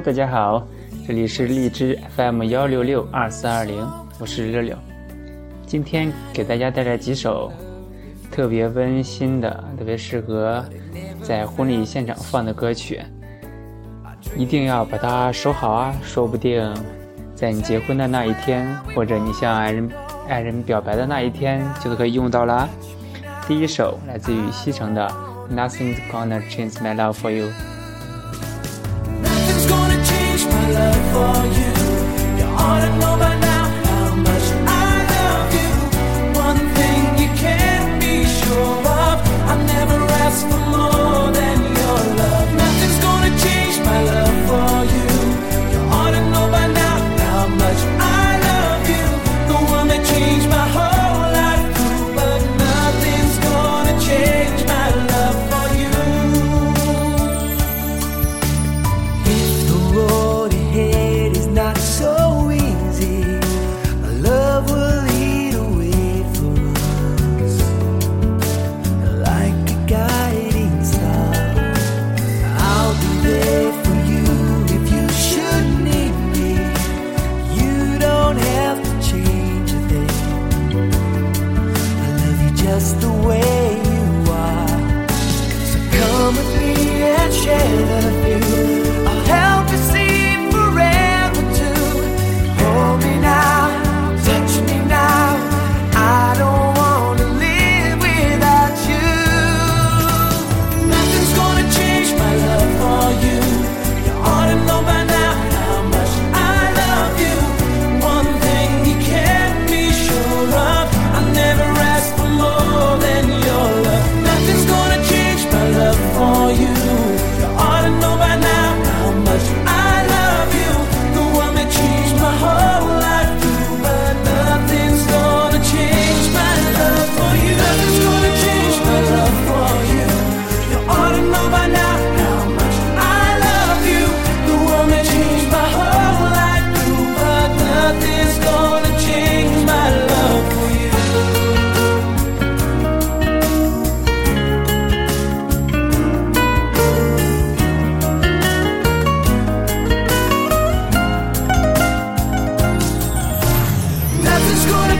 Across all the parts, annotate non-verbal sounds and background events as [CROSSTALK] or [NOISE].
大家好这里是荔枝 fm 幺六六二四二零我是六六今天给大家带来几首特别温馨的特别适合在婚礼现场放的歌曲。一定要把它收好啊说不定在你结婚的那一天或者你向爱人爱人表白的那一天就可以用到啦。第一首来自于西城的 nothing's gonna change my love for you for you.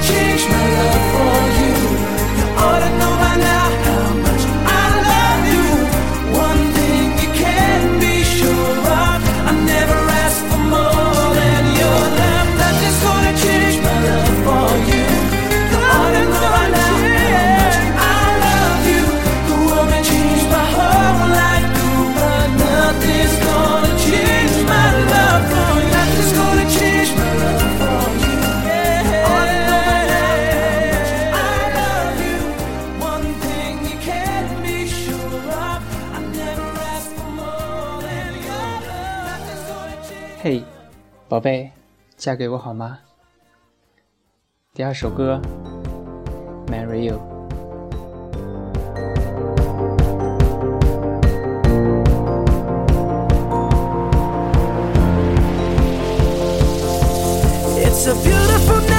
change my 宝贝，嫁给我好吗？第二首歌，Marry You。It's a beautiful night.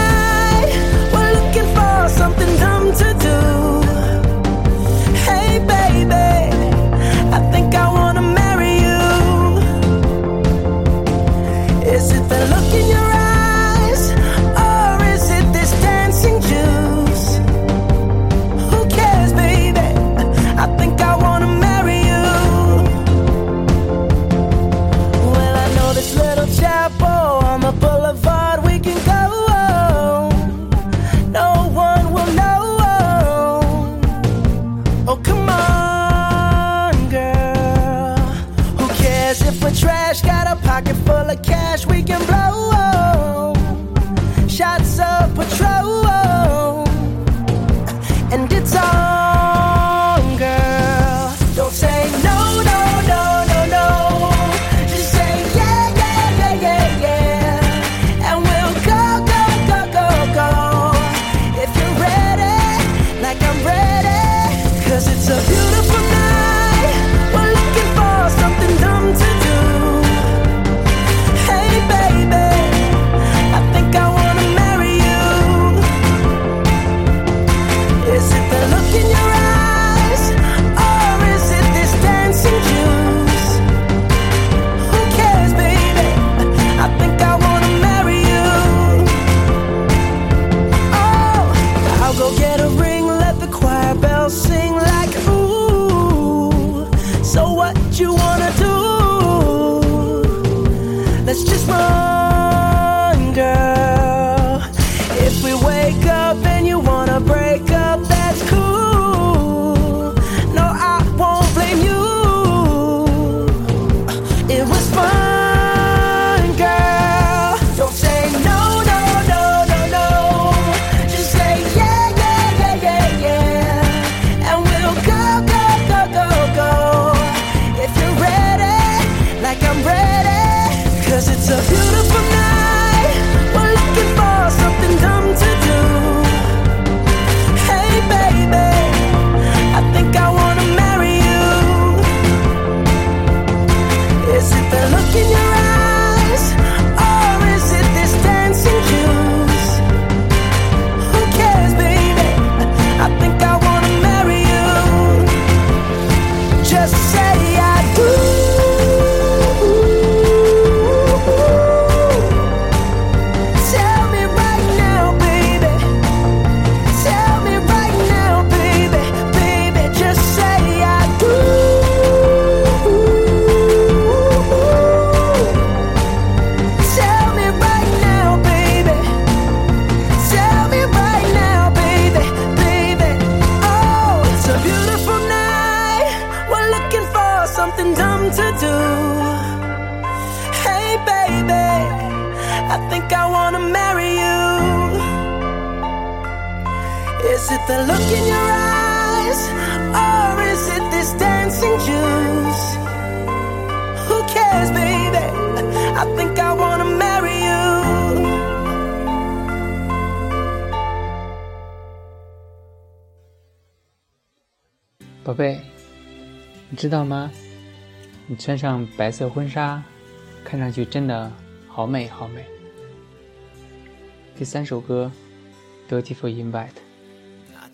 Is it the look in your eyes? Or is it this dancing juice? Who cares, baby? I think I wanna marry you. 宝贝，你知道吗？你穿上白色婚纱，看上去真的好美好美。第三首歌《Beautiful Invite》。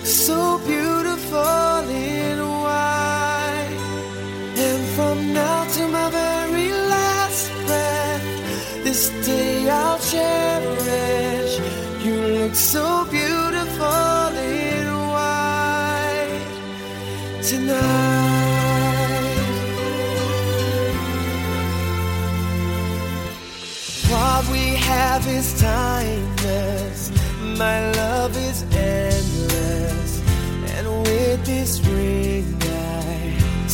look so beautiful in white. And from now to my very last breath, this day I'll cherish. You look so beautiful in white tonight. What we have is timeless. My love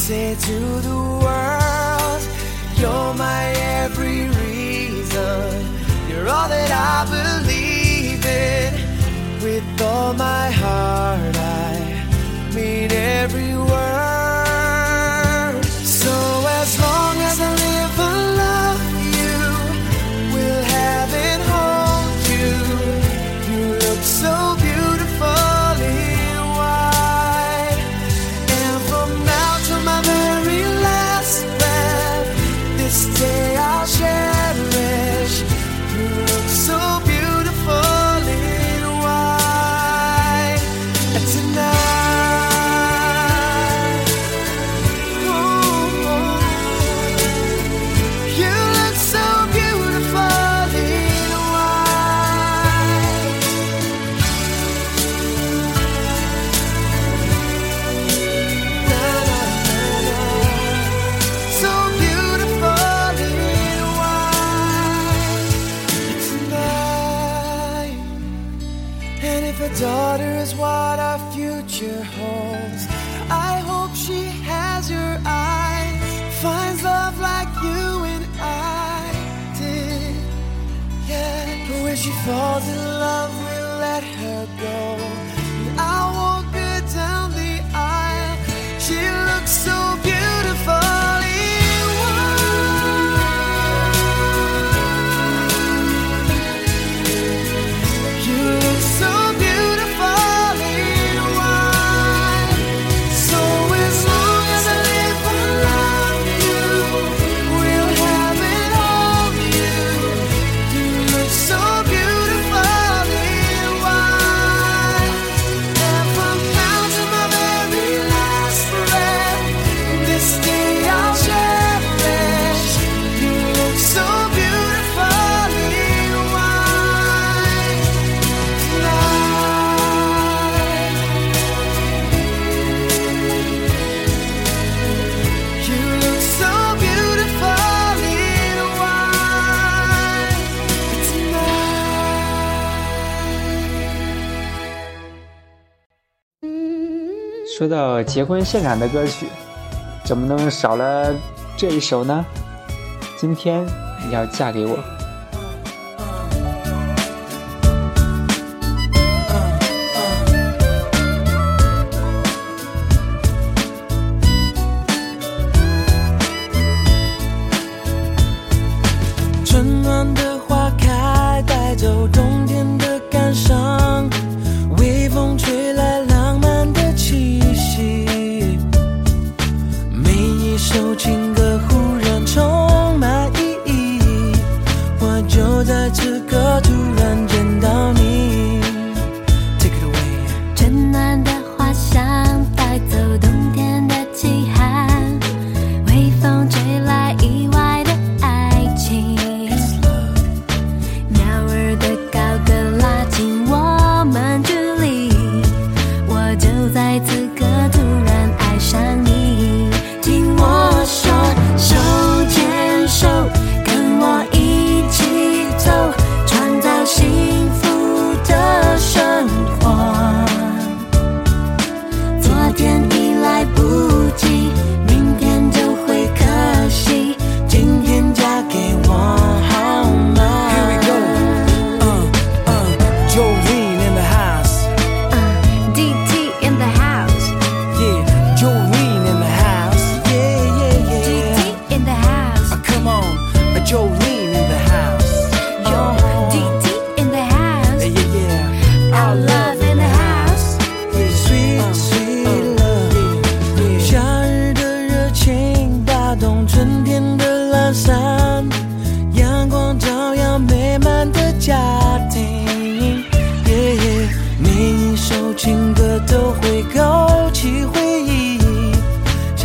say to the world, You're my every reason. You're all that I believe in. With all my heart, I mean every 说到结婚现场的歌曲，怎么能少了这一首呢？今天你要嫁给我。手机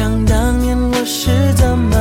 想当年我是怎么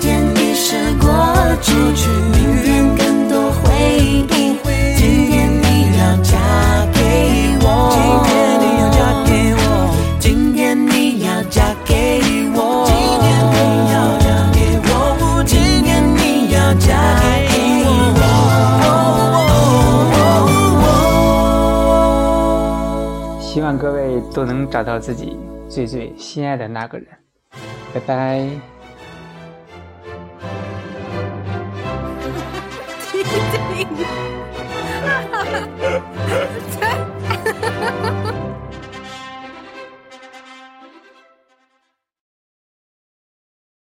天已是过去，明天更多回忆。今天你要嫁给我，今天你要嫁给我，今天你要嫁给我，今天你要嫁给我，今天你要嫁给我。希望各位都能找到自己最最心爱的那个人。拜拜。thing. [LAUGHS] [LAUGHS]